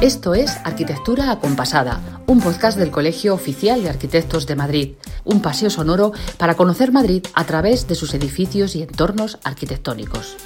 Esto es Arquitectura Acompasada, un podcast del Colegio Oficial de Arquitectos de Madrid, un paseo sonoro para conocer Madrid a través de sus edificios y entornos arquitectónicos.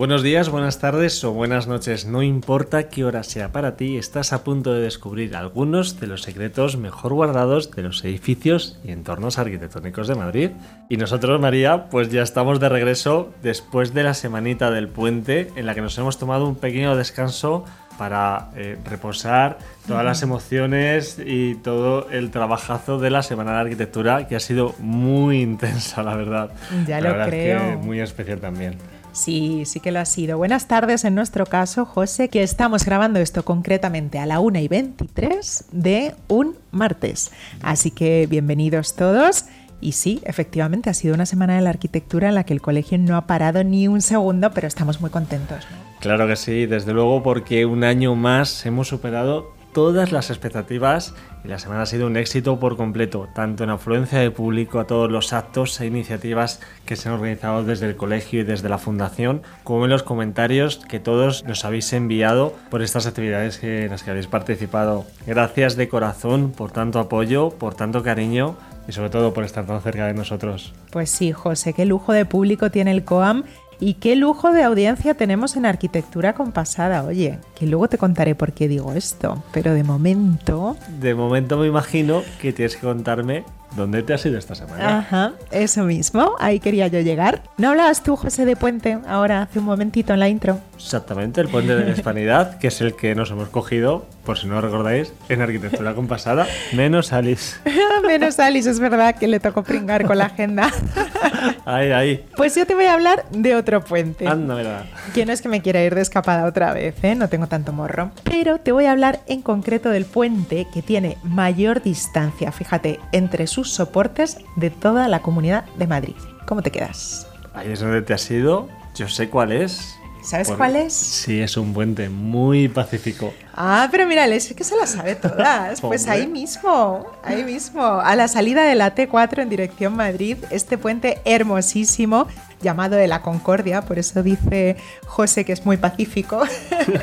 Buenos días, buenas tardes o buenas noches. No importa qué hora sea para ti, estás a punto de descubrir algunos de los secretos mejor guardados de los edificios y entornos arquitectónicos de Madrid. Y nosotros, María, pues ya estamos de regreso después de la semanita del puente en la que nos hemos tomado un pequeño descanso para eh, reposar todas las emociones y todo el trabajazo de la Semana de Arquitectura que ha sido muy intensa, la verdad. Ya la lo verdad creo. Es que muy especial también. Sí, sí que lo ha sido. Buenas tardes en nuestro caso, José, que estamos grabando esto concretamente a la 1 y 23 de un martes. Así que bienvenidos todos. Y sí, efectivamente ha sido una semana de la arquitectura en la que el colegio no ha parado ni un segundo, pero estamos muy contentos. Claro que sí, desde luego porque un año más hemos superado todas las expectativas y la semana ha sido un éxito por completo, tanto en afluencia de público a todos los actos e iniciativas que se han organizado desde el colegio y desde la fundación, como en los comentarios que todos nos habéis enviado por estas actividades en las que habéis participado. Gracias de corazón por tanto apoyo, por tanto cariño y sobre todo por estar tan cerca de nosotros. Pues sí, José, qué lujo de público tiene el COAM y qué lujo de audiencia tenemos en Arquitectura Compasada. Oye, que luego te contaré por qué digo esto, pero de momento... De momento me imagino que tienes que contarme dónde te has ido esta semana. Ajá, eso mismo, ahí quería yo llegar. ¿No hablabas tú, José, de Puente, ahora hace un momentito en la intro? Exactamente, el puente de la Hispanidad, que es el que nos hemos cogido, por si no lo recordáis, en Arquitectura Compasada, menos Alice. Menos Alice, es verdad que le tocó pringar con la agenda. Ahí, ahí. Pues yo te voy a hablar de otro puente. Anda, verdad. Que no es que me quiera ir de escapada otra vez, ¿eh? no tengo tanto morro. Pero te voy a hablar en concreto del puente que tiene mayor distancia, fíjate, entre sus soportes de toda la comunidad de Madrid. ¿Cómo te quedas? Ahí es donde te has ido. Yo sé cuál es. ¿Sabes Por- cuál es? Sí, es un puente muy pacífico. Ah, pero mira, es que se las sabe todas. Pues ahí mismo, ahí mismo, a la salida de la T4 en dirección Madrid, este puente hermosísimo llamado de la Concordia, por eso dice José que es muy pacífico.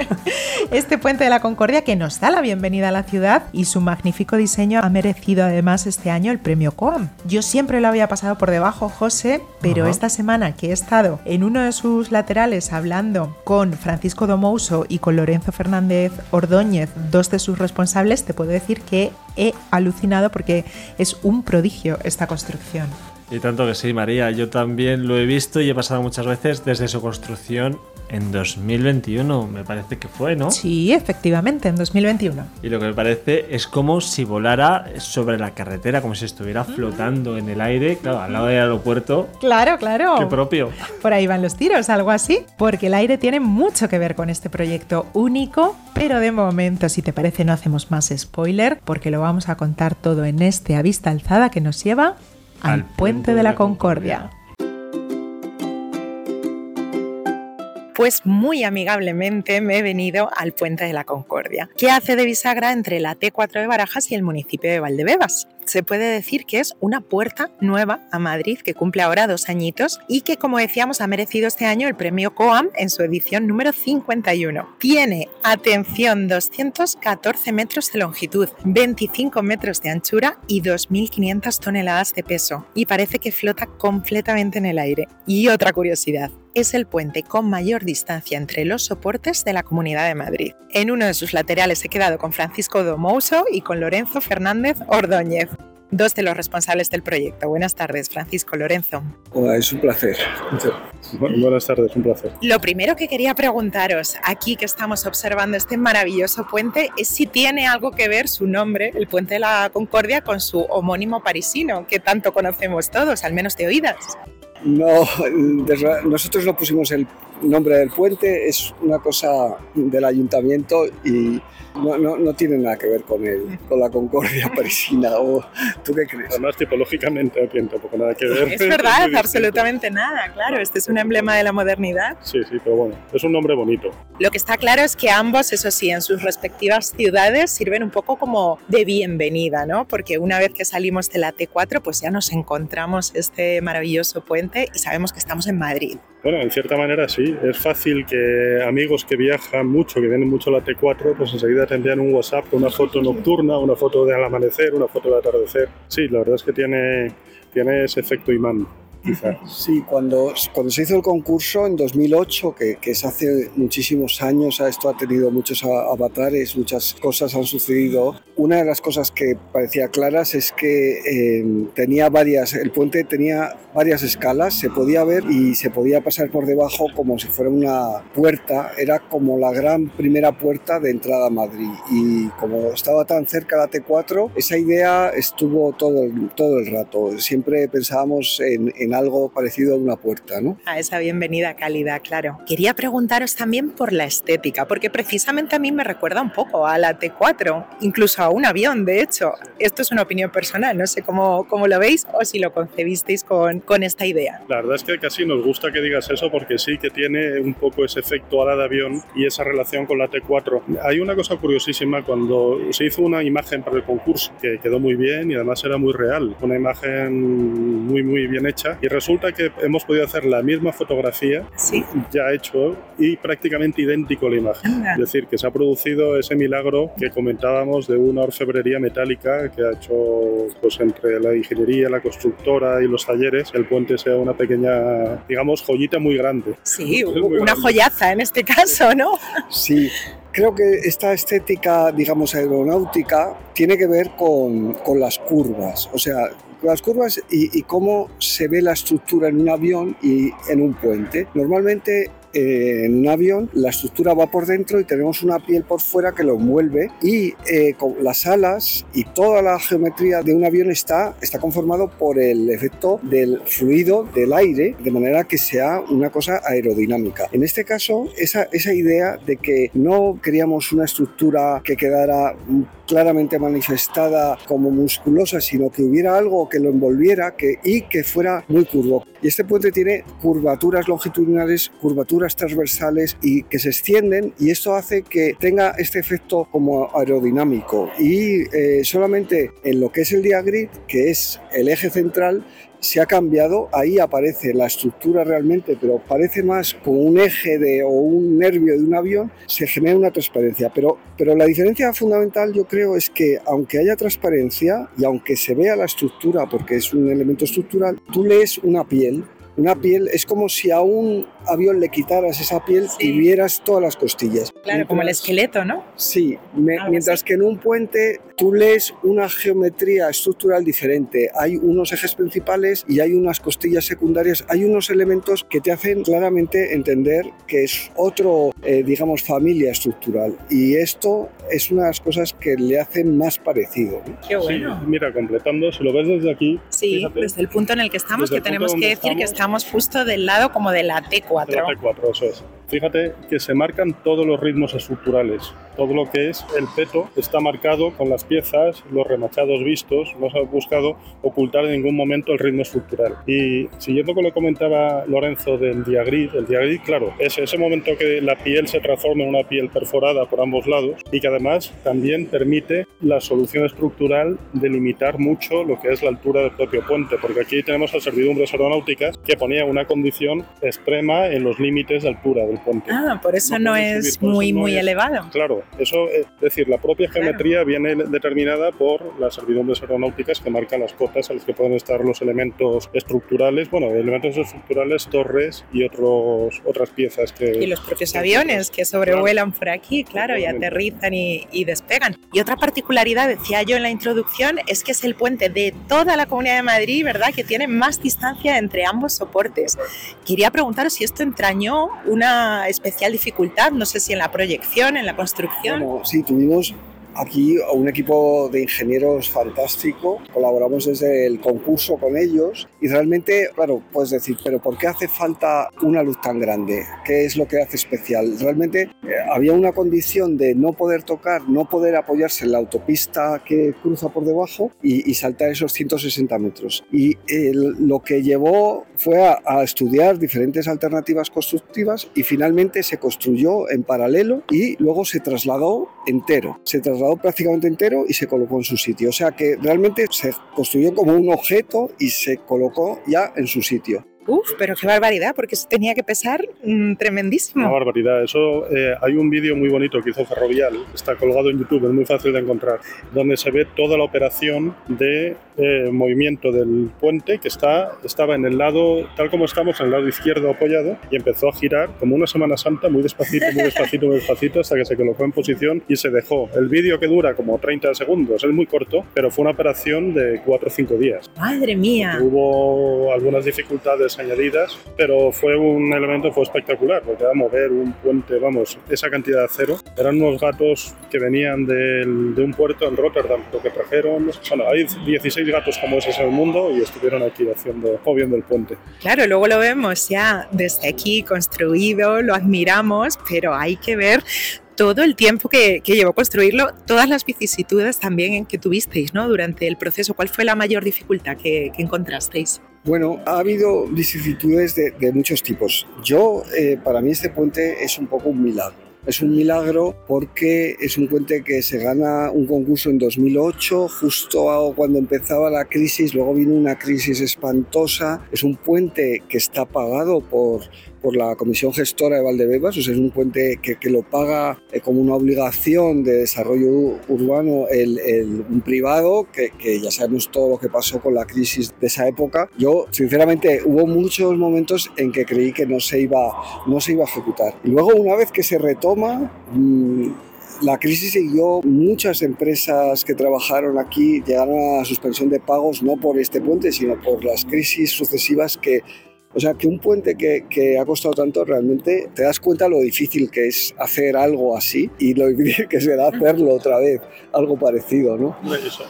este puente de la Concordia que nos da la bienvenida a la ciudad y su magnífico diseño ha merecido además este año el premio COAM. Yo siempre lo había pasado por debajo, José, pero Ajá. esta semana que he estado en uno de sus laterales hablando con Francisco Domouso y con Lorenzo Fernández Ordóñez, dos de sus responsables, te puedo decir que he alucinado porque es un prodigio esta construcción. Y tanto que sí, María. Yo también lo he visto y he pasado muchas veces desde su construcción en 2021, me parece que fue, ¿no? Sí, efectivamente, en 2021. Y lo que me parece es como si volara sobre la carretera, como si estuviera flotando en el aire, claro, al lado del aeropuerto. Claro, claro. Qué propio. Por ahí van los tiros, algo así. Porque el aire tiene mucho que ver con este proyecto único, pero de momento, si te parece, no hacemos más spoiler, porque lo vamos a contar todo en este a vista alzada que nos lleva al, Puente de la Concordia. Pues muy amigablemente me he venido al Puente de la Concordia, que hace de bisagra entre la T4 de Barajas y el municipio de Valdebebas. Se puede decir que es una puerta nueva a Madrid que cumple ahora dos añitos y que, como decíamos, ha merecido este año el premio COAM en su edición número 51. Tiene, atención, 214 metros de longitud, 25 metros de anchura y 2.500 toneladas de peso. Y parece que flota completamente en el aire. Y otra curiosidad, es el puente con mayor distancia entre los soportes de la Comunidad de Madrid. En uno de sus laterales he quedado con Francisco Domouso y con Lorenzo Fernández Ordóñez, dos de los responsables del proyecto. Buenas tardes, Francisco Lorenzo. Hola, es un placer. Bu- Buenas tardes, un placer. Lo primero que quería preguntaros, aquí que estamos observando este maravilloso puente, es si tiene algo que ver su nombre, el Puente de la Concordia, con su homónimo parisino, que tanto conocemos todos, al menos de oídas. No, nosotros no pusimos el nombre del puente, es una cosa del ayuntamiento y no, no, no tiene nada que ver con, el, con la Concordia parisina. ¿O ¿Tú qué crees? Además, tipológicamente no tiene tampoco nada que ver. Es verdad, absolutamente nada, claro. Este es un un emblema de la modernidad. Sí, sí, pero bueno, es un nombre bonito. Lo que está claro es que ambos, eso sí, en sus respectivas ciudades sirven un poco como de bienvenida, ¿no? Porque una vez que salimos de la T4, pues ya nos encontramos este maravilloso puente y sabemos que estamos en Madrid. Bueno, en cierta manera sí. Es fácil que amigos que viajan mucho, que vienen mucho a la T4, pues enseguida te envían un WhatsApp con una foto nocturna, una foto del amanecer, una foto del atardecer. Sí, la verdad es que tiene, tiene ese efecto imán. Sí, cuando, cuando se hizo el concurso en 2008, que, que es hace muchísimos años, esto ha tenido muchos avatares, muchas cosas han sucedido. Una de las cosas que parecía claras es que eh, tenía varias, el puente tenía varias escalas, se podía ver y se podía pasar por debajo como si fuera una puerta, era como la gran primera puerta de entrada a Madrid. Y como estaba tan cerca la T4, esa idea estuvo todo el, todo el rato. Siempre pensábamos en, en algo parecido a una puerta, ¿no? A esa bienvenida cálida, claro. Quería preguntaros también por la estética, porque precisamente a mí me recuerda un poco a la T4, incluso a un avión, de hecho. Esto es una opinión personal, no sé cómo, cómo lo veis o si lo concebisteis con, con esta idea. La verdad es que casi nos gusta que digas eso porque sí que tiene un poco ese efecto ala de avión y esa relación con la T4. Hay una cosa curiosísima cuando se hizo una imagen para el concurso que quedó muy bien y además era muy real, una imagen muy muy bien hecha y resulta que hemos podido hacer la misma fotografía sí. ya hecho y prácticamente idéntico a la imagen. Es decir, que se ha producido ese milagro que comentábamos de una orfebrería metálica que ha hecho pues, entre la ingeniería, la constructora y los talleres, el puente sea una pequeña, digamos, joyita muy grande. Sí, muy una grande. joyaza en este caso, ¿no? Sí, creo que esta estética, digamos, aeronáutica tiene que ver con, con las curvas. O sea, las curvas y, cómo se ve la estructura en un avión y en un puente. Normalmente eh, en un avión la estructura va por dentro y tenemos una piel por fuera que lo envuelve y eh, con las alas y toda la geometría de un avión está, está conformado por el efecto del fluido del aire de manera que sea una cosa aerodinámica. En este caso, esa, esa idea de que no queríamos una estructura que quedara claramente manifestada como musculosa, sino que hubiera algo que lo envolviera y que fuera muy curvo. Y este puente tiene curvaturas longitudinales, curvaturas transversales y que se extienden y esto hace que tenga este efecto como aerodinámico. Y eh, solamente en lo que es el diagrid, que es el eje central, se ha cambiado, ahí aparece la estructura realmente, pero parece más como un eje de, o un nervio de un avión, se genera una transparencia. Pero, pero la diferencia fundamental yo creo es que aunque haya transparencia y aunque se vea la estructura, porque es un elemento estructural, tú lees una piel una piel, es como si a un avión le quitaras esa piel sí. y vieras todas las costillas. Claro, mientras, como el esqueleto, ¿no? Sí, me, mientras que en un puente tú lees una geometría estructural diferente. Hay unos ejes principales y hay unas costillas secundarias, hay unos elementos que te hacen claramente entender que es otro, eh, digamos, familia estructural. Y esto es una de las cosas que le hacen más parecido. Qué bueno. Sí, mira, completando, si lo ves desde aquí. Sí, fíjate, desde el punto en el que estamos, que tenemos que decir estamos, que estamos justo del lado como de la T4. De la T4, eso es. Fíjate que se marcan todos los ritmos estructurales. Todo lo que es el peto está marcado con las piezas, los remachados vistos. No se ha buscado ocultar en ningún momento el ritmo estructural. Y siguiendo con lo que comentaba Lorenzo del diagrid, el diagrid, claro, es ese momento que la piel se transforma en una piel perforada por ambos lados y que además también permite la solución estructural de limitar mucho lo que es la altura del propio puente, porque aquí tenemos a servidumbres aeronáuticas que ponía una condición extrema en los límites de altura del puente. Ah, por eso no, no es subir, muy, no muy es, elevado. Claro, eso es decir, la propia geometría claro. viene determinada por las servidumbres aeronáuticas que marcan las cotas a las que pueden estar los elementos estructurales, bueno, elementos estructurales, torres y otros, otras piezas que... Y los propios aviones que sobrevuelan claro. por aquí, claro, y aterrizan y, y despegan. Y otra particularidad, decía yo en la introducción, es que es el puente de toda la Comunidad de Madrid, ¿verdad?, que tiene más distancia entre ambos soportes. Quería preguntaros si esto entrañó una especial dificultad, no sé si en la proyección, en la construcción. Sí, tuvimos aquí un equipo de ingenieros fantástico, colaboramos desde el concurso con ellos y realmente, claro, puedes decir, pero ¿por qué hace falta una luz tan grande? ¿Qué es lo que hace especial? Realmente había una condición de no poder tocar, no poder apoyarse en la autopista que cruza por debajo y, saltar esos 160 metros. Y lo que llevó fue a, a, estudiar diferentes alternativas constructivas y finalmente se construyó en paralelo y luego se trasladó entero. Se trasladó prácticamente entero y se colocó en su sitio. O sea que realmente se construyó como un objeto y se colocó ya en su sitio. Uf, pero qué barbaridad, porque eso tenía que pesar mm, tremendísimo. Una barbaridad. Eso eh, hay un vídeo muy bonito que hizo Ferrovial, está colgado en YouTube, es muy fácil de encontrar, donde se ve toda la operación de eh, movimiento del puente que está, estaba en el lado, tal como estamos, en el lado izquierdo apoyado, y empezó a girar como una Semana Santa, muy despacito, muy despacito, muy despacito, hasta que se colocó en posición y se dejó. El vídeo que dura como 30 segundos, es muy corto, pero fue una operación de 4 o 5 días. ¡Madre mía! Hubo algunas dificultades añadidas, pero fue un elemento fue espectacular, porque a mover un puente, vamos, esa cantidad de acero, eran unos gatos que venían del, de un puerto en Rotterdam, lo que trajeron, bueno, hay 16 gatos como esos en el mundo y estuvieron aquí haciendo, moviendo el puente. Claro, luego lo vemos ya desde aquí construido, lo admiramos, pero hay que ver todo el tiempo que, que, llevó construirlo, todas las vicisitudes también que tuvisteis ¿no? durante el proceso. ¿Cuál fue la mayor dificultad que, que encontrasteis? Bueno, ha habido vicisitudes de, muchos tipos. Yo, eh, para mí este puente es un poco un milagro. Es un milagro porque es un puente que se gana un concurso en 2008, justo cuando empezaba la crisis, luego vino una crisis espantosa. Es un puente que está pagado por por la Comisión Gestora de Valdebebas, o sea, es un puente que, que lo paga eh, como una obligación de desarrollo urbano el, el, un privado, que, que, ya sabemos todo lo que pasó con la crisis de esa época. Yo, sinceramente, hubo muchos momentos en que creí que no se iba, no se iba a ejecutar. Y luego, una vez que se retoma, mmm, la crisis siguió, muchas empresas que trabajaron aquí llegaron a suspensión de pagos no por este puente, sino por las crisis sucesivas que o sea, que un puente que, que, ha costado tanto, realmente te das cuenta lo difícil que es hacer algo así y lo difícil que será hacerlo otra vez, algo parecido, ¿no?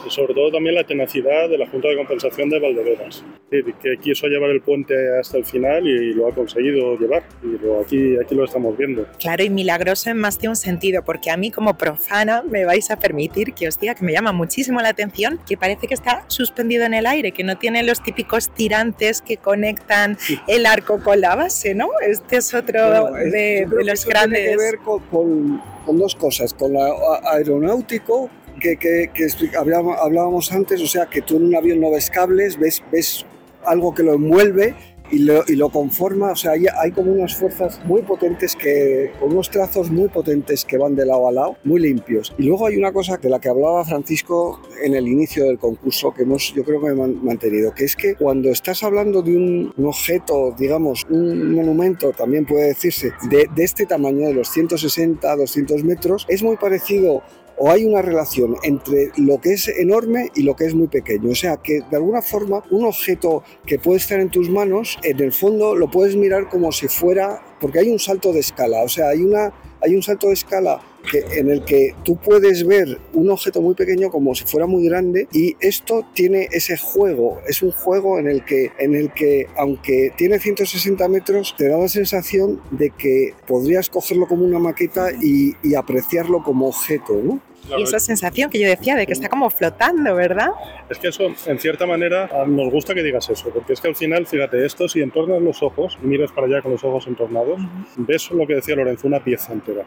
Y sobre todo también la tenacidad de la Junta de Compensación de Valdeveras, que quiso llevar el puente hasta el final y lo ha conseguido llevar. Y lo, aquí, aquí lo estamos viendo. Claro, y milagroso en más de un sentido, porque a mí como profana me vais a permitir que os diga que me llama muchísimo la atención que parece que está suspendido en el aire, que no tiene los típicos tirantes que conectan el arco con la base, ¿no? Este es otro bueno, de, de, los grandes. Tiene que ver con, con, con, dos cosas, con lo aeronáutico, que, que, hablábamos antes, o sea, que tú en un avión no ves cables, ves, ves algo que lo envuelve y lo, conforma, o sea, hay, hay, como unas fuerzas muy potentes que, con unos trazos muy potentes que van de lado a lado, muy limpios. Y luego hay una cosa de la que hablaba Francisco en el inicio del concurso, que hemos, yo creo que han mantenido, que es que cuando estás hablando de un, un objeto, digamos, un monumento, también puede decirse, de, de este tamaño, de los 160, 200 metros, es muy parecido o hay una relación entre lo que es enorme y lo que es muy pequeño. O sea, que de alguna forma un objeto que puede estar en tus manos, en el fondo lo puedes mirar como si fuera, porque hay un salto de escala, o sea, hay, una, hay un salto de escala que, en el que tú puedes ver un objeto muy pequeño como si fuera muy grande y esto tiene ese juego, es un juego en el que, en el que aunque tiene 160 metros, te da la sensación de que podrías cogerlo como una maqueta y, apreciarlo como objeto, ¿no? Y esa sensación que yo decía de que está como flotando, ¿verdad? Es que eso, en cierta manera, nos gusta que digas eso, porque es que al final, fíjate, esto si entornas los ojos miras para allá con los ojos entornados, uh -huh. ves lo que decía Lorenzo, una pieza entera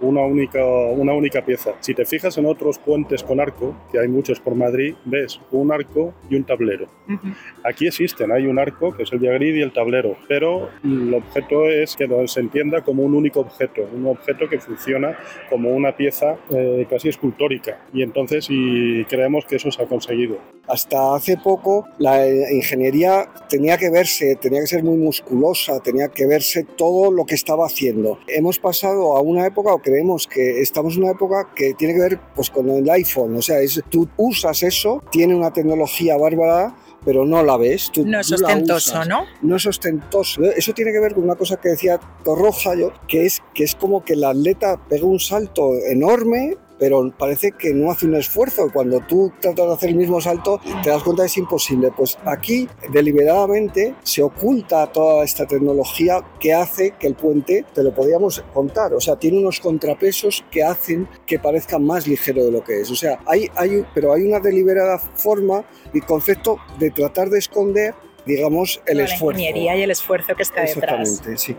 una única, una única pieza. Si te fijas en otros puentes con arco, que hay muchos por Madrid, ves un arco y un tablero. Uh -huh. Aquí existen, hay un arco que es el diagrid y el tablero, pero el objeto es que se entienda como un único objeto, un objeto que funciona como una pieza eh, casi escultórica. Y entonces y creemos que eso se ha conseguido. Hasta hace poco la ingeniería tenía que verse, tenía que ser muy musculosa, tenía que verse todo lo que estaba haciendo. Hemos pasado a una época creemos que estamos en una época que tiene que ver pues, con el iPhone. O sea, es, tú usas eso, tiene una tecnología bárbara, pero no la ves. Tú, no es ostentoso, ¿no? No es ostentoso. Eso tiene que ver con una cosa que decía Torroja, yo, que es, que es como que el atleta pega un salto enorme pero parece que no hace un esfuerzo. Cuando tú tratas de hacer el mismo salto, te das cuenta que es imposible. Pues aquí, deliberadamente, se oculta toda esta tecnología que hace que el puente, te lo podíamos contar, o sea, tiene unos contrapesos que hacen que parezca más ligero de lo que es. O sea, hay, hay, pero hay una deliberada forma y concepto de tratar de esconder digamos, el esfuerzo. La ingeniería y el esfuerzo que está detrás. Exactamente, sí.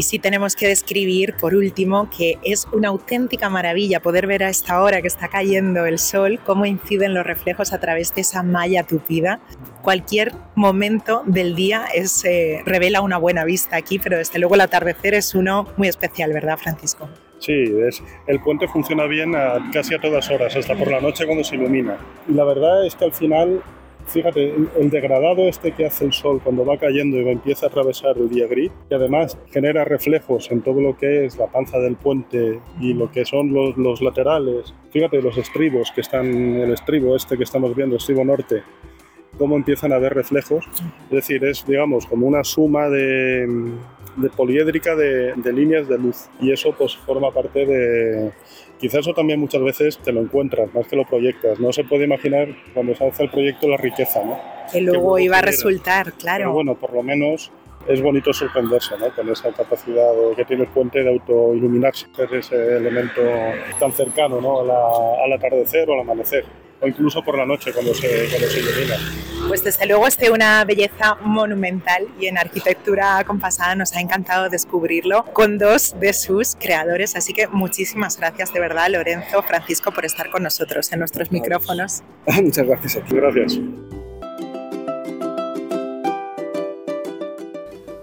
Y sí tenemos que describir, por último, que es una auténtica maravilla poder ver a esta hora que está cayendo el sol, cómo inciden los reflejos a través de esa malla tupida. Cualquier momento del día es, eh, revela una buena vista aquí, pero desde luego el atardecer es uno muy especial, ¿verdad, Francisco? Sí, es, el puente funciona bien casi a todas horas, hasta por la noche cuando se ilumina. Y la verdad es que al final Fíjate, el degradado este que hace el sol cuando va cayendo y empieza a atravesar el día gris, y además genera reflejos en todo lo que es la panza del puente y lo que son los, laterales. Fíjate, los estribos que están, el estribo este que estamos viendo, estribo norte, cómo empiezan a ver reflejos. Es decir, es, digamos, como una suma de, de poliédrica de, de líneas de luz. Y eso pues forma parte de, Quizás eso también muchas veces te lo encuentras, más que lo proyectas. No se puede imaginar cuando se hace el proyecto la riqueza, ¿no? Que luego iba a resultar, claro. Pero bueno, por lo menos es bonito sorprenderse ¿no? con esa capacidad que tiene el puente de autoiluminarse, ese elemento tan cercano ¿no? al atardecer o al amanecer o incluso por la noche cuando se, cuando se ilumina. Pues desde luego es de una belleza monumental y en arquitectura compasada nos ha encantado descubrirlo con dos de sus creadores, así que muchísimas gracias de verdad Lorenzo, Francisco por estar con nosotros en nuestros micrófonos. Muchas gracias a ti. Gracias.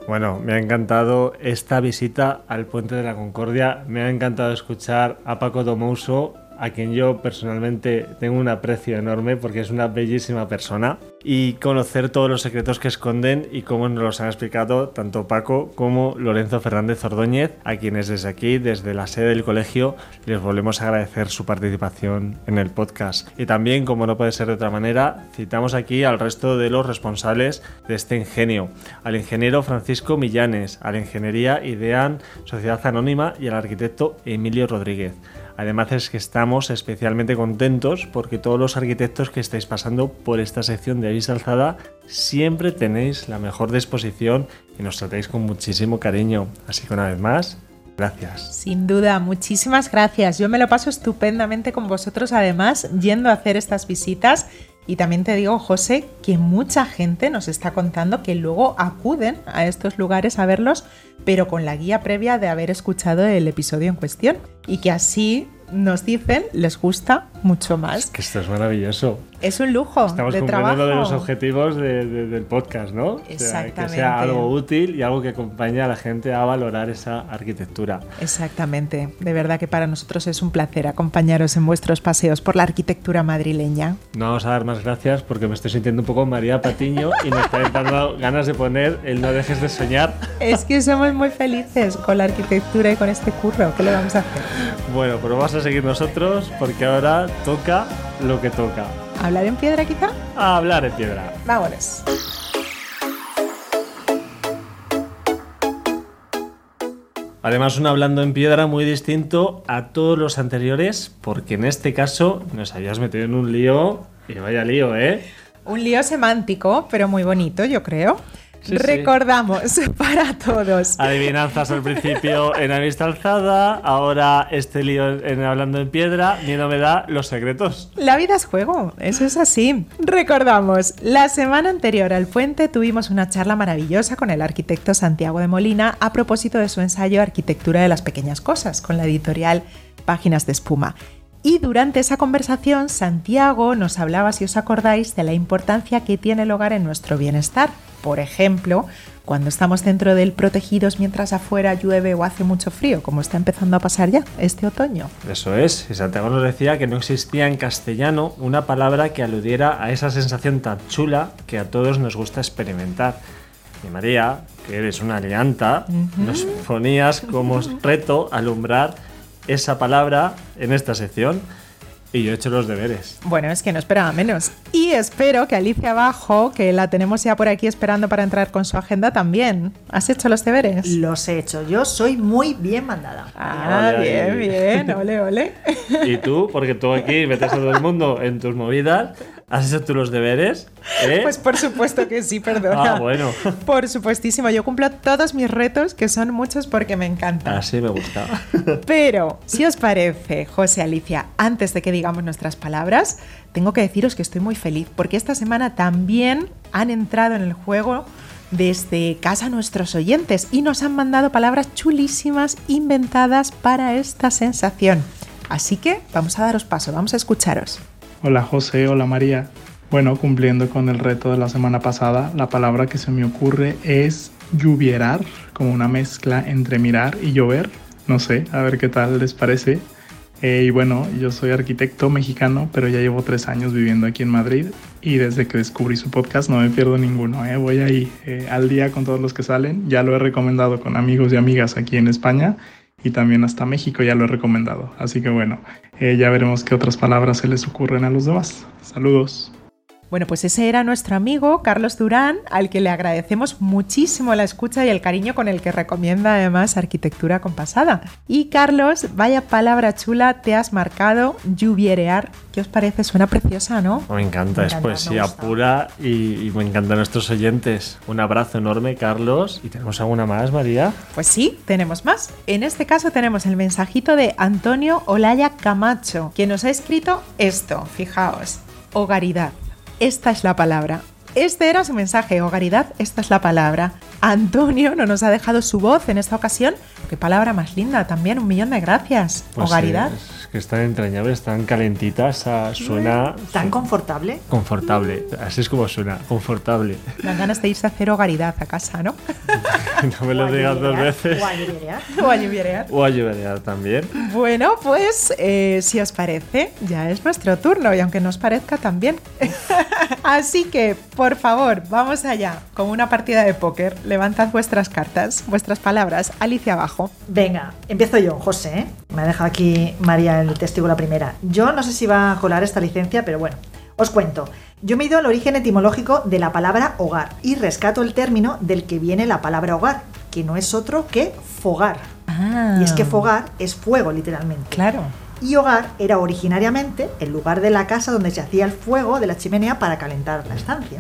Bueno, me ha encantado esta visita al Puente de la Concordia. Me ha encantado escuchar a Paco Domouso a quien yo personalmente tengo un aprecio enorme porque es una bellísima persona y conocer todos los secretos que esconden y cómo nos los han explicado tanto Paco como Lorenzo Fernández Ordóñez, a quienes desde aquí, desde la sede del colegio, les volvemos a agradecer su participación en el podcast. Y también, como no puede ser de otra manera, citamos aquí al resto de los responsables de este ingenio, al ingeniero Francisco Millanes, a la ingeniería Idean Sociedad Anónima y al arquitecto Emilio Rodríguez. Además es que estamos especialmente contentos porque todos los arquitectos que estáis pasando por esta sección de Avisa Alzada siempre tenéis la mejor disposición y nos tratáis con muchísimo cariño. Así que una vez más, Gracias. Sin duda, muchísimas gracias. Yo me lo paso estupendamente con vosotros, además, yendo a hacer estas visitas. Y también te digo, José, que mucha gente nos está contando que luego acuden a estos lugares a verlos, pero con la guía previa de haber escuchado el episodio en cuestión. Y que así nos dicen les gusta mucho más. que esto es maravilloso. Es un lujo Estamos de cumpliendo trabajo. uno de los objetivos de- de- del podcast, ¿no? O sea, que Exactamente. sea algo útil y algo que acompañe a la gente a valorar esa arquitectura. Exactamente. De verdad que para nosotros es un placer acompañaros en vuestros paseos por la arquitectura madrileña. No vamos a dar más gracias porque me estoy sintiendo un poco María Patiño y me está dando ganas de poner el No dejes de soñar. Es que somos muy felices con la arquitectura y con este curro. ¿Qué le vamos a hacer? Bueno, pues vamos a seguir nosotros porque ahora toca lo que toca. ¿Hablar en piedra quizá? A hablar en piedra. Vámonos. Además, un hablando en piedra muy distinto a todos los anteriores, porque en este caso nos habías metido en un lío, y vaya lío, ¿eh? Un lío semántico, pero muy bonito, yo creo. Sí, sí. Recordamos para todos. Adivinanzas al principio en la vista alzada, ahora este lío en hablando en piedra, miedo me da los secretos. La vida es juego, eso es así. Recordamos, la semana anterior al puente tuvimos una charla maravillosa con el arquitecto Santiago de Molina a propósito de su ensayo Arquitectura de las Pequeñas Cosas con la editorial Páginas de Espuma. Y durante esa conversación, Santiago nos hablaba, si os acordáis, de la importancia que tiene el hogar en nuestro bienestar. Por ejemplo, cuando estamos dentro del protegidos mientras afuera llueve o hace mucho frío, como está empezando a pasar ya este otoño. Eso es, y Santiago nos decía que no existía en castellano una palabra que aludiera a esa sensación tan chula que a todos nos gusta experimentar. Y María, que eres una alianta, nos ponías como reto alumbrar esa palabra en esta sección. Y yo he hecho los deberes. Bueno, es que no esperaba menos. Y espero que Alicia Abajo, que la tenemos ya por aquí esperando para entrar con su agenda también. ¿Has hecho los deberes? Los he hecho. Yo soy muy bien mandada. Ah, Ole, bien, ole. bien, ole, ole. ¿Y tú? Porque tú aquí metes a todo el mundo en tus movidas. ¿Has hecho tú los deberes? ¿Eh? Pues por supuesto que sí, perdona. Ah, bueno. Por supuestísimo, yo cumplo todos mis retos, que son muchos porque me encantan. Así me gustaba. Pero, si os parece, José Alicia, antes de que digamos nuestras palabras, tengo que deciros que estoy muy feliz porque esta semana también han entrado en el juego desde casa nuestros oyentes y nos han mandado palabras chulísimas inventadas para esta sensación. Así que vamos a daros paso, vamos a escucharos. Hola José, hola María. Bueno, cumpliendo con el reto de la semana pasada, la palabra que se me ocurre es lluvierar, como una mezcla entre mirar y llover. No sé, a ver qué tal les parece. Eh, y bueno, yo soy arquitecto mexicano, pero ya llevo tres años viviendo aquí en Madrid y desde que descubrí su podcast no me pierdo ninguno. ¿eh? Voy ahí eh, al día con todos los que salen. Ya lo he recomendado con amigos y amigas aquí en España y también hasta México ya lo he recomendado. Así que bueno, eh, ya veremos qué otras palabras se les ocurren a los demás. Saludos. Bueno, pues ese era nuestro amigo Carlos Durán, al que le agradecemos muchísimo la escucha y el cariño con el que recomienda además arquitectura compasada. Y Carlos, vaya palabra chula te has marcado, lluvierear. ¿Qué os parece? Suena preciosa, ¿no? Me encanta, Me es encanta, poesía pura y, y me encantan nuestros oyentes. Un abrazo enorme, Carlos. ¿Y tenemos alguna más, María? Pues sí, tenemos más. En este caso tenemos el mensajito de Antonio Olaya Camacho, quien nos ha escrito esto, fijaos, hogaridad. Esta es la palabra. Este era su mensaje, hogaridad, esta es la palabra. Antonio no nos ha dejado su voz en esta ocasión. Qué palabra más linda también, un millón de gracias. Pues, hogaridad. eh, es que están entrañables, están calentitas, ah, suena Tan confortable. confortable. Así es como suena, confortable. Dan ganas de irse a hacer hogaridad a casa, ¿no? no me lo digas dos veces. O a lluvierear. o a lluvierear. O a llover también. Bueno, pues eh, si os parece, ya es nuestro turno y aunque no os parezca también. Así que, por favor, vamos allá con una partida de póker. Levantad vuestras cartas, vuestras palabras, Alicia abajo. Venga, empiezo yo, José. ¿eh? Me ha dejado aquí María el testigo la primera. Yo no sé si va a colar esta licencia, pero bueno, os cuento. Yo me he ido al origen etimológico de la palabra hogar y rescato el término del que viene la palabra hogar, que no es otro que fogar. Ah, Y es que fogar es fuego, literalmente. Claro. Y hogar era originariamente el lugar de la casa donde se hacía el fuego de la chimenea para calentar la estancia.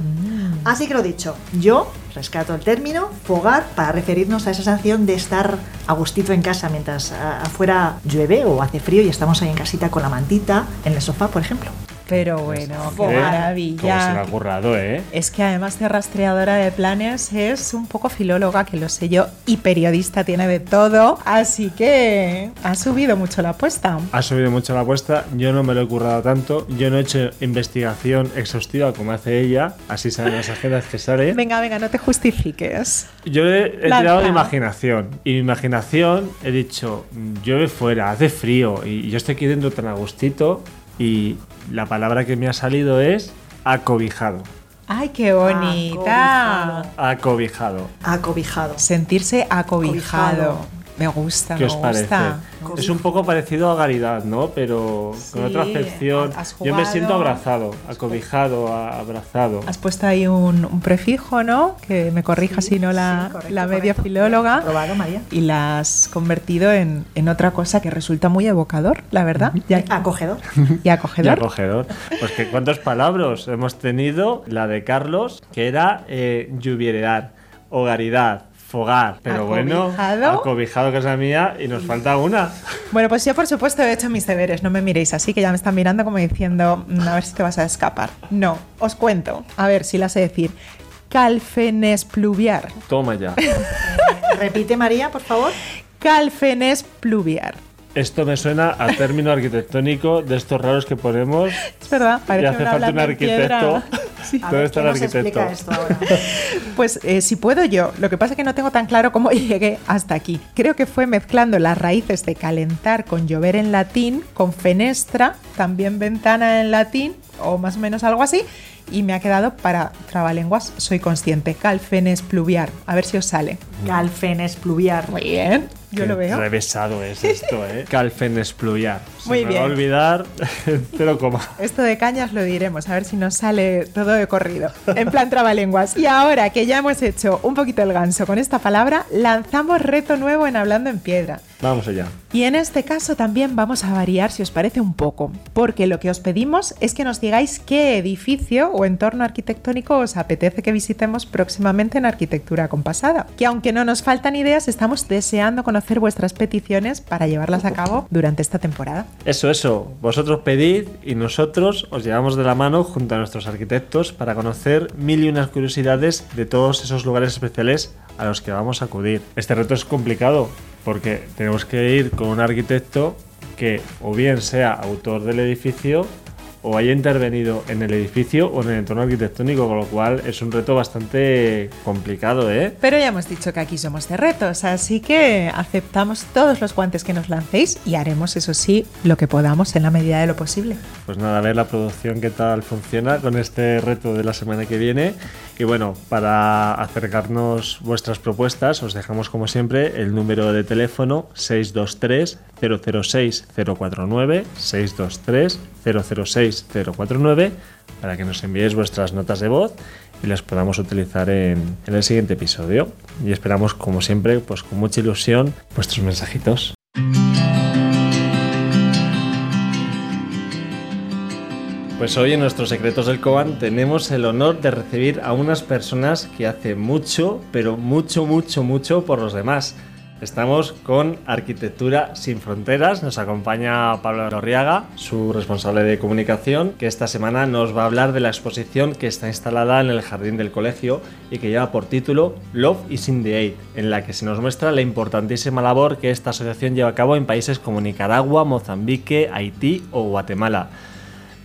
Así que lo dicho, yo rescato el término fogar para referirnos a esa sensación de estar a gustito en casa mientras afuera llueve o hace frío y estamos ahí en casita con la mantita en el sofá, por ejemplo. Pero bueno, qué ¿Eh? Cómo se maravilla. ha currado, ¿eh? Es que además de rastreadora de planes es un poco filóloga, que lo sé yo, y periodista tiene de todo, así que ha subido mucho la apuesta. Ha subido mucho la apuesta, yo no me lo he currado tanto, yo no he hecho investigación exhaustiva como hace ella, así salen las agendas que salen. Venga, venga, no te justifiques. Yo he, he tirado de imaginación y mi imaginación he dicho, "Mm, llueve fuera, hace frío y yo estoy aquí dentro tan a gustito y la palabra que me ha salido es acobijado. Ay, qué bonita. Acobijado. Acobijado. Sentirse acobijado. Acobijado. Me gusta, ¿Qué me os parece? gusta. Es un poco parecido a Garidad, ¿no? Pero con otra acepción. Yo me siento abrazado, acobijado, abrazado. Has puesto ahí un, un prefijo, ¿no? Que me corrija si no la, Sí, correcto, la correcto. filóloga. Probado, María. Y la has convertido en, en otra cosa que resulta muy evocador, la verdad. Ya- Acogedor. y Y acogedor. acogedor. Pues que cuántos palabras hemos tenido. La de Carlos, que era eh, lluvierear, hogaridad, fogar. Pero bueno, Acobijado. que es la mía y nos falta una. Bueno, pues yo por supuesto he hecho mis deberes, no me miréis así, que ya me están mirando como diciendo, "Mm, a ver si te vas a escapar. No, os cuento, a ver si la sé decir. Calfenespluviar. Toma ya. Repite, María, por favor. Calfenespluviar. Esto me suena a término arquitectónico de estos raros que ponemos. Es verdad, Y parece hace una falta un arquitecto. Sí. ¿Dónde está ¿qué el arquitecto? esto ahora? Pues eh, si puedo yo, lo que pasa es que no tengo tan claro cómo llegué hasta aquí. Creo que fue mezclando las raíces de calentar con llover en latín, con fenestra, también ventana en latín, o más o menos algo así, y me ha quedado para trabalenguas, soy consciente. Calfenes pluviar. A ver si os sale. Calfenes pluviar. Muy bien. Yo Qué lo veo. Revesado es esto, ¿eh? Calfenespluviar. Se Muy me bien. va a olvidar, pero coma. Esto de cañas lo diremos, a ver si nos sale todo de corrido. En plan trabalenguas. Y ahora que ya hemos hecho un poquito el ganso con esta palabra, lanzamos reto nuevo en Hablando en Piedra. Vamos allá. Y en este caso también vamos a variar, si os parece un poco, porque lo que os pedimos es que nos digáis qué edificio o entorno arquitectónico os apetece que visitemos próximamente en Arquitectura Compasada. Que aunque no nos faltan ideas, estamos deseando conocer vuestras peticiones para llevarlas a cabo durante esta temporada. Eso, eso. Vosotros pedid y nosotros os llevamos de la mano junto a nuestros arquitectos para conocer mil y unas curiosidades de todos esos lugares especiales a los que vamos a acudir. Este reto es complicado porque tenemos que ir con un arquitecto que o bien sea autor del edificio o haya intervenido en el edificio o en el entorno arquitectónico, con lo cual es un reto bastante complicado, ¿eh? Pero ya hemos dicho que aquí somos de retos, así que aceptamos todos los guantes que nos lancéis y haremos, eso sí, lo que podamos en la medida de lo posible. Pues nada, a ver la producción qué tal funciona con este reto de la semana que viene. Y bueno, para acercarnos vuestras propuestas, os dejamos como siempre el número de teléfono 623 006 049 623 006 049 para que nos enviéis vuestras notas de voz y las podamos utilizar en, en el siguiente episodio. Y esperamos, como siempre, pues con mucha ilusión, vuestros mensajitos. Pues hoy en nuestros secretos del Coban tenemos el honor de recibir a unas personas que hacen mucho, pero mucho, mucho, mucho por los demás. Estamos con Arquitectura Sin Fronteras, nos acompaña Pablo Norriaga, su responsable de comunicación, que esta semana nos va a hablar de la exposición que está instalada en el jardín del colegio y que lleva por título Love is in the Aid, en la que se nos muestra la importantísima labor que esta asociación lleva a cabo en países como Nicaragua, Mozambique, Haití o Guatemala.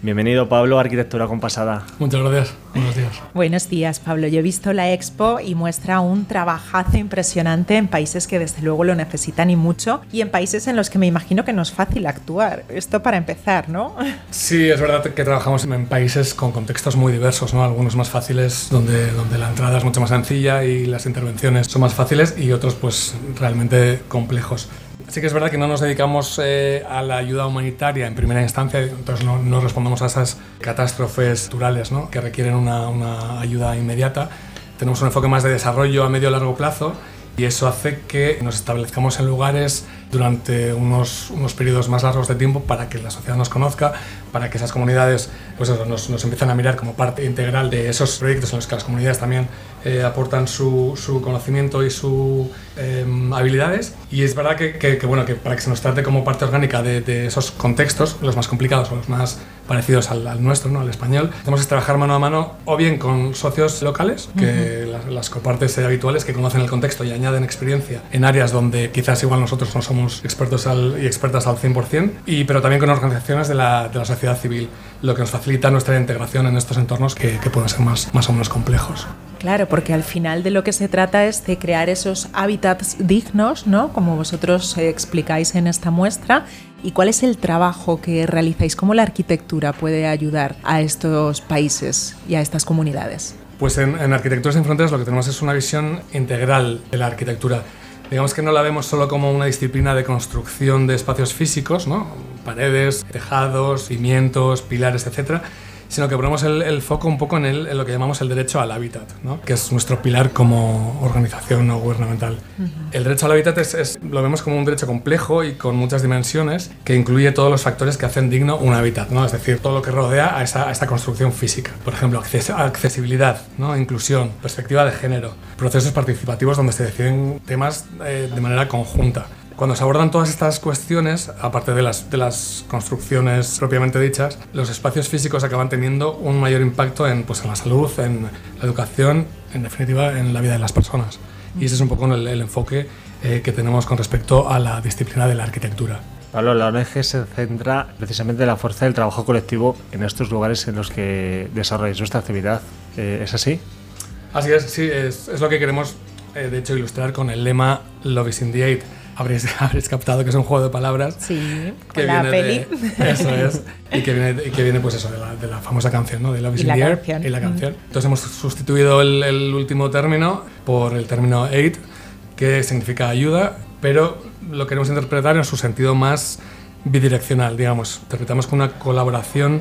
Bienvenido Pablo, Arquitectura Compasada. Muchas gracias. Buenos días. Buenos días, Pablo. Yo he visto la expo y muestra un trabajazo impresionante en países que desde luego lo necesitan y mucho y en países en los que me imagino que no es fácil actuar. Esto para empezar, ¿no? Sí, es verdad que trabajamos en países con contextos muy diversos, ¿no? Algunos más fáciles, donde, donde la entrada es mucho más sencilla y las intervenciones son más fáciles, y otros, pues, realmente complejos. Sí que es verdad que no nos dedicamos eh, a la ayuda humanitaria en primera instancia, entonces no, respondemos a esas catástrofes naturales ¿no? que requieren una, una ayuda inmediata. Tenemos un enfoque más de desarrollo a medio y largo plazo y eso hace que nos establezcamos en lugares durante unos, unos periodos más largos de tiempo para que la sociedad nos conozca, para que esas comunidades pues eso, nos, nos empiecen a mirar como parte integral de esos proyectos en los que las comunidades también eh, aportan su, su, conocimiento y sus eh, habilidades. Y es verdad que, que, que, bueno, que para que se nos trate como parte orgánica de, de, esos contextos, los más complicados o los más parecidos al, al nuestro, ¿no? al español, tenemos que trabajar mano a mano o bien con socios locales, que uh -huh. las, las, copartes habituales que conocen el contexto y añaden experiencia en áreas donde quizás igual nosotros no somos expertos al, y expertas al 100%, y, pero también con organizaciones de la, de la sociedad civil, lo que nos facilita nuestra integración en estos entornos que, que pueden ser más, más o menos complejos. Claro, porque al final de lo que se trata es de crear esos hábitats dignos, ¿no? Como vosotros eh, explicáis en esta muestra. ¿Y cuál es el trabajo que realizáis? ¿Cómo la arquitectura puede ayudar a estos países y a estas comunidades? Pues en, en Arquitectura sin Fronteras lo que tenemos es una visión integral de la arquitectura. Digamos que no la vemos solo como una disciplina de construcción de espacios físicos, ¿no? paredes, tejados, cimientos, pilares, etcétera, sino que ponemos el, el foco un poco en, el, en, lo que llamamos el derecho al hábitat, ¿no? que es nuestro pilar como organización no gubernamental. Uh -huh. El derecho al hábitat es, es, lo vemos como un derecho complejo y con muchas dimensiones que incluye todos los factores que hacen digno un hábitat, ¿no? es decir, todo lo que rodea a esa, a esta construcción física. Por ejemplo, acces accesibilidad, ¿no? inclusión, perspectiva de género, procesos participativos donde se deciden temas eh, de manera conjunta. Cuando se abordan todas estas cuestiones, aparte de las, de las construcciones propiamente dichas, los espacios físicos acaban teniendo un mayor impacto en, pues, en la salud, en la educación, en definitiva, en la vida de las personas. Y ese es un poco el, el enfoque eh, que tenemos con respecto a la disciplina de la arquitectura. Pablo, la ONG se centra precisamente en la fuerza del trabajo colectivo en estos lugares en los que desarrolláis vuestra actividad. Eh, ¿Es así? Así es, sí, es, es lo que queremos, eh, de hecho, ilustrar con el lema Love is in the Aid habréis, habréis captado que es un juego de palabras. Sí, que la viene peli. de- eso es. Y que viene, y que viene pues eso, de la, de la famosa canción, ¿no? De Love is Y in la the Air canción. y la Mm. canción. Entonces hemos sustituido el, el último término por el término aid, que significa ayuda, pero lo queremos interpretar en su sentido más bidireccional, digamos. Interpretamos con una colaboración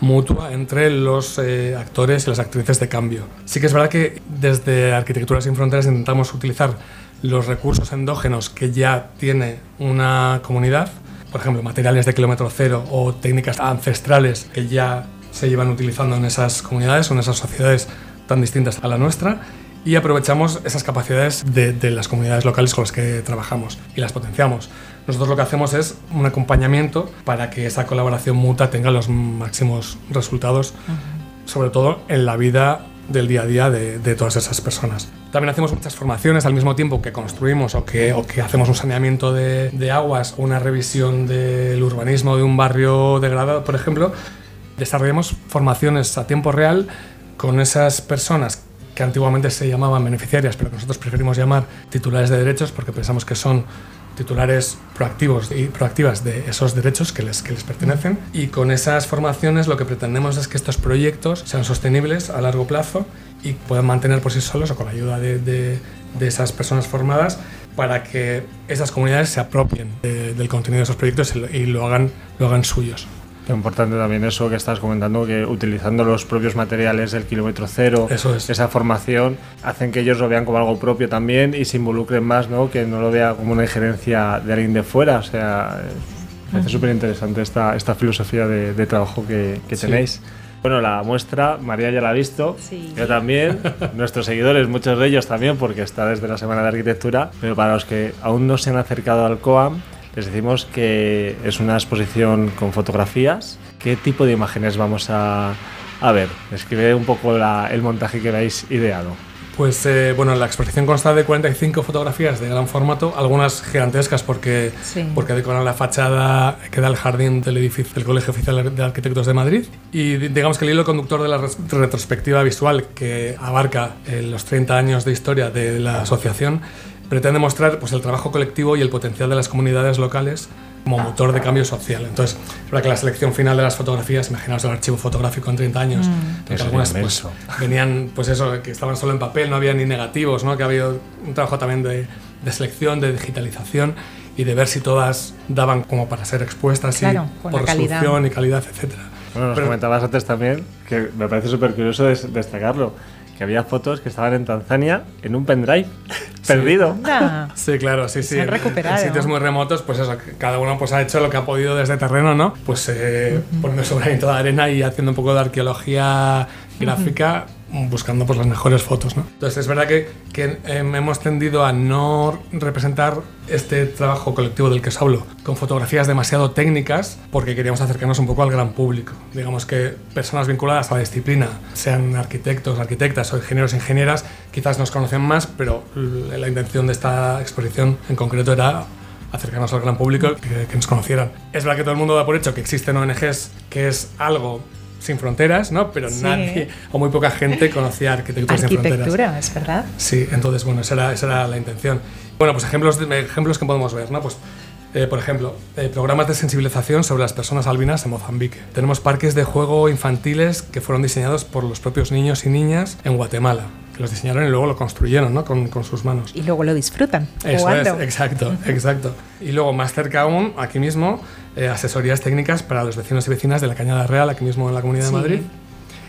mutua entre los eh, actores y las actrices de cambio. Sí que es verdad que desde Arquitectura sin Fronteras intentamos utilizar los recursos endógenos que ya tiene una comunidad, por ejemplo, materiales de kilómetro cero o técnicas ancestrales que ya se llevan utilizando en esas comunidades o en esas sociedades tan distintas a la nuestra y aprovechamos esas capacidades de, de las comunidades locales con las que trabajamos y las potenciamos. Nosotros lo que hacemos es un acompañamiento para que esa colaboración mutua tenga los máximos resultados, sobre todo en la vida del día a día de, de todas esas personas. También hacemos muchas formaciones al mismo tiempo que construimos o que, o que hacemos un saneamiento de, de aguas, una revisión del urbanismo de un barrio degradado, por ejemplo. Desarrollamos formaciones a tiempo real con esas personas que antiguamente se llamaban beneficiarias, pero que nosotros preferimos llamar titulares de derechos porque pensamos que son titulares proactivos y proactivas de esos derechos que les, que les pertenecen. Y con esas formaciones lo que pretendemos es que estos proyectos sean sostenibles a largo plazo y puedan mantener por sí solos o con la ayuda de, de- esas personas formadas para que esas comunidades se apropien de- del contenido de esos proyectos y lo hagan, lo hagan suyos. Importante también eso que estás comentando, que utilizando los propios materiales del kilómetro cero, Eso es. esa formación, hacen que ellos lo vean como algo propio también y se involucren más, ¿no? Que no lo vea como una injerencia de alguien de fuera. O sea, me parece súper interesante esta, esta filosofía de, de trabajo que, que Sí. tenéis. Bueno, la muestra, María ya la ha visto, Sí. yo también, nuestros seguidores, muchos de ellos también, porque está desde la Semana de Arquitectura, pero para los que aún no se han acercado al COAM, les decimos que es una exposición con fotografías. ¿Qué tipo de imágenes vamos a, a ver? Describe un poco la- el montaje que habéis ideado. Pues eh, bueno, la exposición consta de 45 fotografías de gran formato, algunas gigantescas porque, Sí. porque decoran la fachada que da el jardín del edificio del Colegio Oficial de Arquitectos de Madrid. Y di- digamos que el hilo conductor de la retrospectiva visual que abarca eh, los 30 años de historia de la asociación pretende mostrar pues, el trabajo colectivo y el potencial de las comunidades locales como motor de cambio social. Entonces, es verdad que la selección final de las fotografías, imaginaos el archivo fotográfico en 30 años, que Eso es algunas pues, venían, pues eso, que estaban solo en papel, no había ni negativos, ¿no? que había un trabajo también de, de selección, de digitalización y de ver si todas daban como para ser expuestas Claro, y por la calidad. resolución y calidad, etcétera. Bueno, nos Pero- comentabas antes también, que me parece súper curioso des- destacarlo, que había fotos que estaban en Tanzania en un pendrive perdido. Sí, claro, sí, sí. Se han En- recuperado. En sitios muy remotos, pues eso, cada uno pues ha hecho lo que ha podido desde terreno, ¿no? Pues eh, poniendo su granito de arena y haciendo un poco de arqueología gráfica, buscando pues las mejores fotos, ¿no? Entonces es verdad que, que eh, hemos tendido a no representar este trabajo colectivo del que os hablo con fotografías demasiado técnicas porque queríamos acercarnos un poco al gran público. Digamos que personas vinculadas a la disciplina, sean arquitectos, arquitectas o ingenieros, ingenieras, quizás nos conocen más, pero la intención de esta exposición en concreto era acercarnos al gran público, que, que nos conocieran. Es verdad que todo el mundo da por hecho que existen ONGs, que es algo sin fronteras, ¿no? Pero Sí. nadie o muy poca gente conocía arquitectura sin fronteras. Arquitectura, es verdad. Sí, entonces, bueno, esa era, esa era la intención. Bueno, pues ejemplos, ejemplos que podemos ver, ¿no? Pues, eh, por ejemplo, eh, programas de sensibilización sobre las personas albinas en Mozambique. Tenemos parques de juego infantiles que fueron diseñados por los propios niños y niñas en Guatemala, que los diseñaron y luego lo construyeron, ¿no? Con, con sus manos. Y luego lo disfrutan. Eso jugando. es, exacto, exacto. Y luego, más cerca aún, aquí mismo, eh, asesorías técnicas para los vecinos y vecinas de la Cañada Real, aquí mismo en la Comunidad Sí. de Madrid.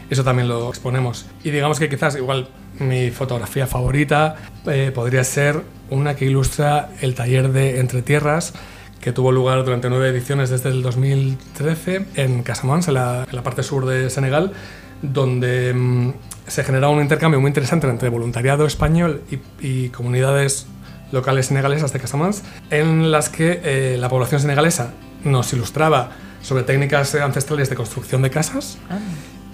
Eso también lo exponemos. Y digamos que quizás igual mi fotografía favorita eh, podría ser una que ilustra el taller de Entre Tierras que tuvo lugar durante nueve ediciones desde el 2013 en Casamance, en la, en la parte sur de Senegal, donde mm, se generaba un intercambio muy interesante entre voluntariado español y, y comunidades locales senegalesas de Casamance, en las que eh, la población senegalesa nos ilustraba sobre técnicas ancestrales de construcción de casas. Ah,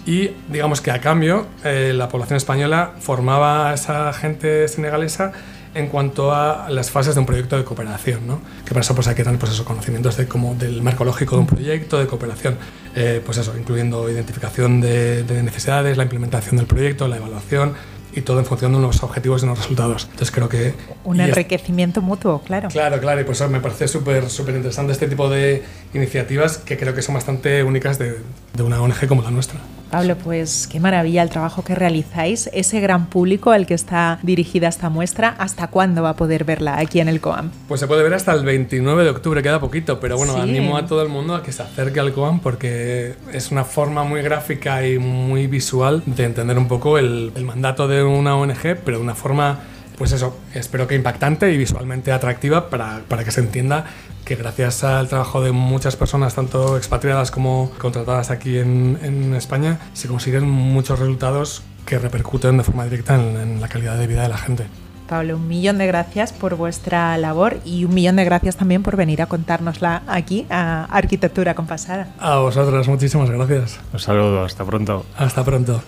y digamos que a cambio eh, la población española formaba a esa gente senegalesa en cuanto a las fases de un proyecto de cooperación, ¿no? que para eso pues, hay que tener pues, eso, conocimientos de, como del marco lógico de un proyecto de cooperación, eh, pues eso, incluyendo identificación de, de necesidades, la implementación del proyecto, la evaluación y todo en función de unos objetivos y unos resultados. Entonces creo que... Un enriquecimiento mutuo, claro. Claro, claro, y pues me parece súper súper interesante este tipo de iniciativas que creo que son bastante únicas de, de una ONG como la nuestra. Pablo, pues qué maravilla el trabajo que realizáis. Ese gran público al que está dirigida esta muestra, ¿hasta cuándo va a poder verla aquí en el COAM? Pues se puede ver hasta el 29 de octubre, queda poquito, pero bueno, animo a todo el mundo a que se acerque al COAM porque es una forma muy gráfica y muy visual de entender un poco el, el mandato de una ONG, pero de una forma pues eso, espero que impactante y visualmente atractiva para, para, que se entienda que gracias al trabajo de muchas personas, tanto expatriadas como contratadas aquí en, en España, se consiguen muchos resultados que repercuten de forma directa en, en la calidad de vida de la gente. Pablo, un millón de gracias por vuestra labor y un millón de gracias también por venir a contárnosla aquí a Arquitectura Compasada. A vosotras, muchísimas gracias. Un saludo, hasta pronto. Hasta pronto.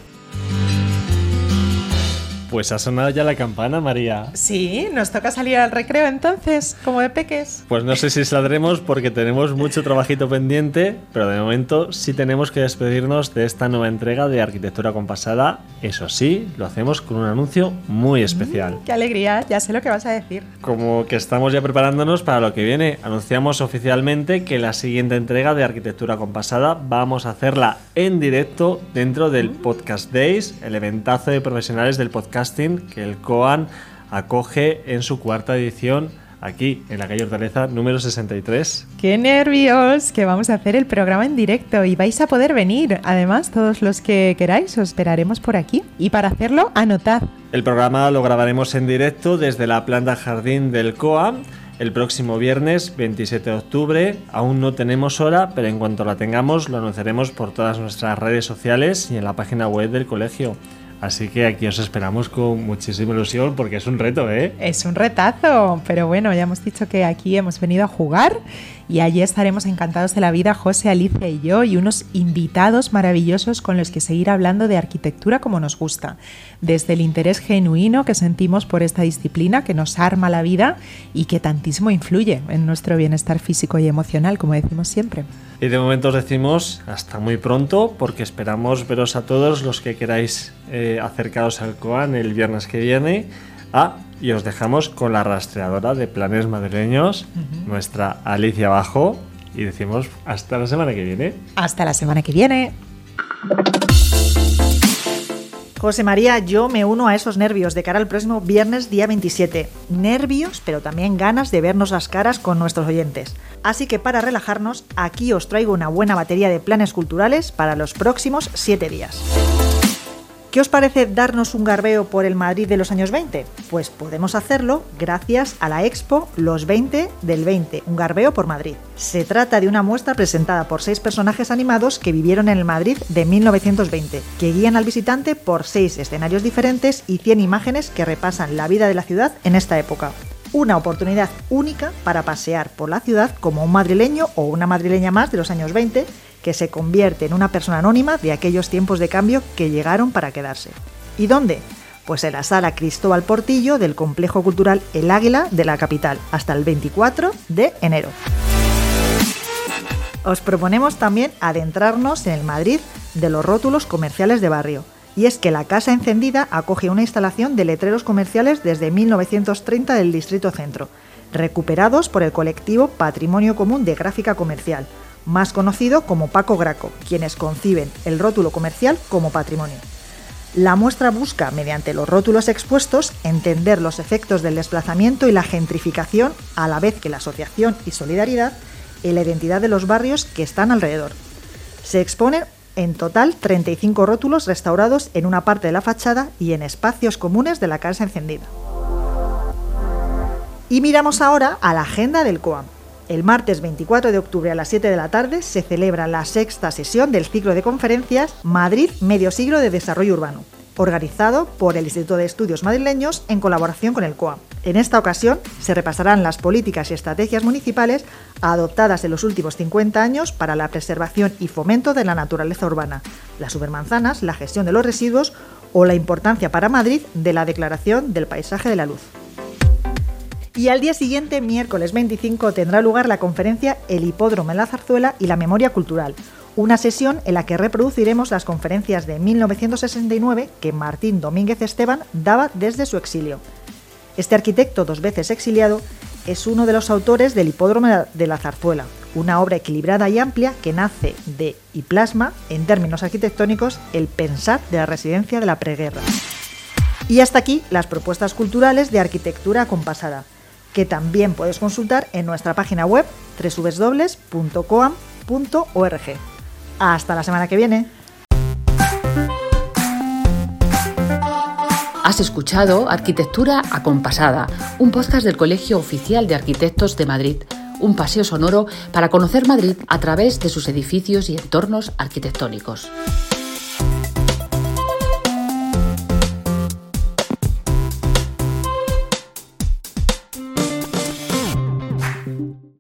Pues ha sonado ya la campana, María. Sí, nos toca salir al recreo entonces, como de peques. Pues no sé si saldremos porque tenemos mucho trabajito pendiente, pero de momento sí tenemos que despedirnos de esta nueva entrega de Arquitectura Compasada. Eso sí, lo hacemos con un anuncio muy especial. Mm, ¡Qué alegría! Ya sé lo que vas a decir. Como que estamos ya preparándonos para lo que viene, anunciamos oficialmente que la siguiente entrega de Arquitectura Compasada vamos a hacerla en directo dentro del Podcast Days, el eventazo de profesionales del podcast que el COAN acoge en su cuarta edición aquí en la calle Hortaleza número 63. ¡Qué nervios! Que vamos a hacer el programa en directo y vais a poder venir. Además, todos los que queráis os esperaremos por aquí. Y para hacerlo, anotad. El programa lo grabaremos en directo desde la planta jardín del COA. El próximo viernes 27 de octubre, aún no tenemos hora, pero en cuanto la tengamos lo anunciaremos por todas nuestras redes sociales y en la página web del colegio. Así que aquí os esperamos con muchísima ilusión porque es un reto, ¿eh? Es un retazo, pero bueno, ya hemos dicho que aquí hemos venido a jugar y allí estaremos encantados de la vida José, Alicia y yo y unos invitados maravillosos con los que seguir hablando de arquitectura como nos gusta, desde el interés genuino que sentimos por esta disciplina que nos arma la vida y que tantísimo influye en nuestro bienestar físico y emocional, como decimos siempre. Y de momento os decimos hasta muy pronto porque esperamos veros a todos los que queráis eh, acercaros al COAN el viernes que viene. Ah, y os dejamos con la rastreadora de planes madrileños, uh -huh. nuestra Alicia Bajo. Y decimos hasta la semana que viene. Hasta la semana que viene. José María, yo me uno a esos nervios de cara al próximo viernes día 27. Nervios, pero también ganas de vernos las caras con nuestros oyentes. Así que para relajarnos, aquí os traigo una buena batería de planes culturales para los próximos 7 días. ¿Qué os parece darnos un garbeo por el Madrid de los años 20? Pues podemos hacerlo gracias a la Expo Los 20 del 20, un garbeo por Madrid. Se trata de una muestra presentada por seis personajes animados que vivieron en el Madrid de 1920, que guían al visitante por seis escenarios diferentes y 100 imágenes que repasan la vida de la ciudad en esta época una oportunidad única para pasear por la ciudad como un madrileño o una madrileña más de los años 20 que se convierte en una persona anónima de aquellos tiempos de cambio que llegaron para quedarse. ¿Y dónde? Pues en la sala Cristóbal Portillo del Complejo Cultural El Águila de la capital, hasta el 24 de enero. Os proponemos también adentrarnos en el Madrid de los rótulos comerciales de barrio. Y es que la Casa Encendida acoge una instalación de letreros comerciales desde 1930 del Distrito Centro, recuperados por el colectivo Patrimonio Común de Gráfica Comercial, más conocido como Paco Graco, quienes conciben el rótulo comercial como patrimonio. La muestra busca, mediante los rótulos expuestos, entender los efectos del desplazamiento y la gentrificación, a la vez que la asociación y solidaridad en la identidad de los barrios que están alrededor. Se exponen en total 35 rótulos restaurados en una parte de la fachada y en espacios comunes de la casa encendida. Y miramos ahora a la agenda del COAM. El martes 24 de octubre a las 7 de la tarde se celebra la sexta sesión del ciclo de conferencias Madrid Medio Siglo de Desarrollo Urbano, organizado por el Instituto de Estudios Madrileños en colaboración con el COAM. En esta ocasión se repasarán las políticas y estrategias municipales adoptadas en los últimos 50 años para la preservación y fomento de la naturaleza urbana, las supermanzanas, la gestión de los residuos o la importancia para Madrid de la Declaración del Paisaje de la Luz. Y al día siguiente, miércoles 25, tendrá lugar la conferencia El Hipódromo en la Zarzuela y la Memoria Cultural, una sesión en la que reproduciremos las conferencias de 1969 que Martín Domínguez Esteban daba desde su exilio. Este arquitecto dos veces exiliado es uno de los autores del Hipódromo de la Zarzuela, una obra equilibrada y amplia que nace de y plasma, en términos arquitectónicos, el pensar de la residencia de la preguerra. Y hasta aquí las propuestas culturales de arquitectura acompasada, que también puedes consultar en nuestra página web www.coam.org. Hasta la semana que viene. Has escuchado Arquitectura Acompasada, un podcast del Colegio Oficial de Arquitectos de Madrid, un paseo sonoro para conocer Madrid a través de sus edificios y entornos arquitectónicos.